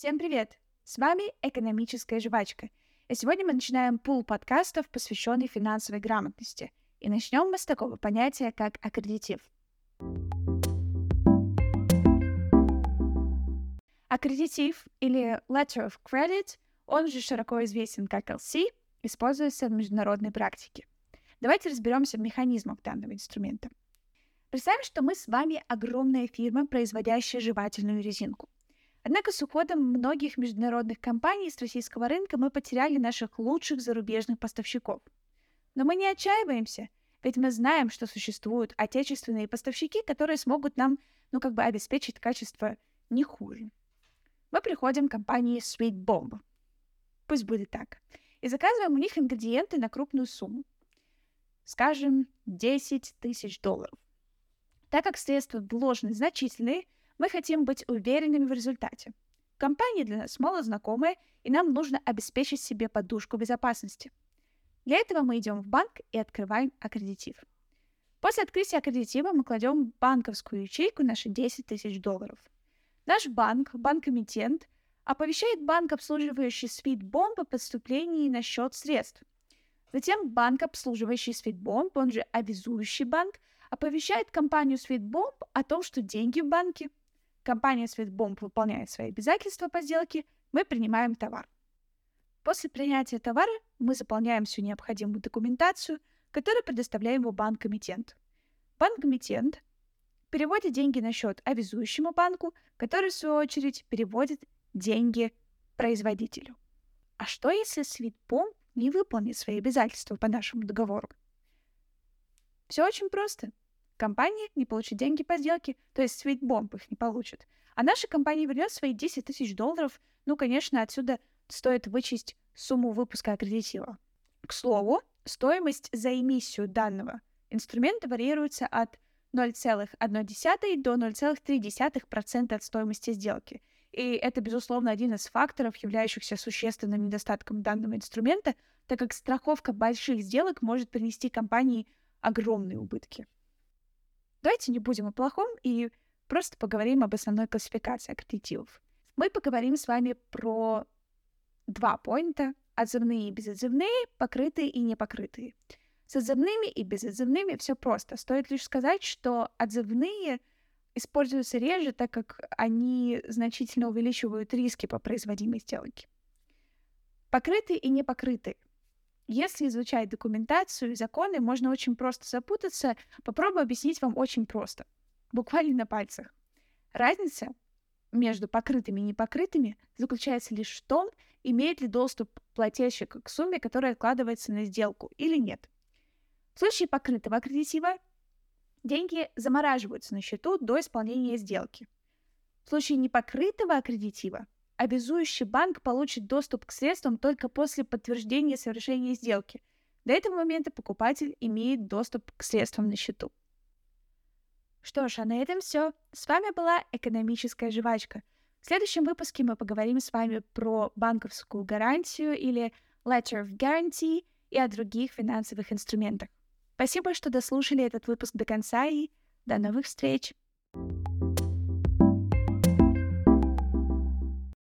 Всем привет! С вами «Экономическая жвачка». И сегодня мы начинаем пул подкастов, посвященный финансовой грамотности. И начнем мы с такого понятия, как аккредитив. Аккредитив или Letter of Credit, он же широко известен как LC, используется в международной практике. Давайте разберемся в механизмах данного инструмента. Представим, что мы с вами огромная фирма, производящая жевательную резинку – Однако с уходом многих международных компаний с российского рынка мы потеряли наших лучших зарубежных поставщиков. Но мы не отчаиваемся, ведь мы знаем, что существуют отечественные поставщики, которые смогут нам, ну, как бы обеспечить качество не хуже. Мы приходим к компании Sweet Bomb. Пусть будет так. И заказываем у них ингредиенты на крупную сумму. Скажем, 10 тысяч долларов. Так как средства вложены значительные, мы хотим быть уверенными в результате. Компания для нас мало знакомая, и нам нужно обеспечить себе подушку безопасности. Для этого мы идем в банк и открываем аккредитив. После открытия аккредитива мы кладем в банковскую ячейку наши 10 тысяч долларов. Наш банк, банк-эмитент, оповещает банк, обслуживающий Свитбомб о поступлении на счет средств. Затем банк, обслуживающий Свитбомб, он же обязующий банк, оповещает компанию Свитбомб о том, что деньги в банке – компания Светбомб выполняет свои обязательства по сделке, мы принимаем товар. После принятия товара мы заполняем всю необходимую документацию, которую предоставляем его банк-эмитент. Банк-эмитент переводит деньги на счет обязующему банку, который, в свою очередь, переводит деньги производителю. А что, если Свитбомб не выполнит свои обязательства по нашему договору? Все очень просто компания не получит деньги по сделке, то есть Sweetbomb их не получит. А наша компания вернет свои 10 тысяч долларов. Ну, конечно, отсюда стоит вычесть сумму выпуска аккредитива. К слову, стоимость за эмиссию данного инструмента варьируется от 0,1 до 0,3% от стоимости сделки. И это, безусловно, один из факторов, являющихся существенным недостатком данного инструмента, так как страховка больших сделок может принести компании огромные убытки. Давайте не будем о плохом и просто поговорим об основной классификации аккредитивов. Мы поговорим с вами про два поинта — отзывные и безотзывные, покрытые и непокрытые. С отзывными и безотзывными все просто. Стоит лишь сказать, что отзывные используются реже, так как они значительно увеличивают риски по производимой сделке. Покрытые и непокрытые — если изучать документацию и законы, можно очень просто запутаться. Попробую объяснить вам очень просто. Буквально на пальцах. Разница между покрытыми и непокрытыми заключается лишь в том, имеет ли доступ плательщик к сумме, которая откладывается на сделку, или нет. В случае покрытого аккредитива деньги замораживаются на счету до исполнения сделки. В случае непокрытого аккредитива обязующий банк получит доступ к средствам только после подтверждения совершения сделки. До этого момента покупатель имеет доступ к средствам на счету. Что ж, а на этом все. С вами была экономическая жвачка. В следующем выпуске мы поговорим с вами про банковскую гарантию или Letter of Guarantee и о других финансовых инструментах. Спасибо, что дослушали этот выпуск до конца и до новых встреч!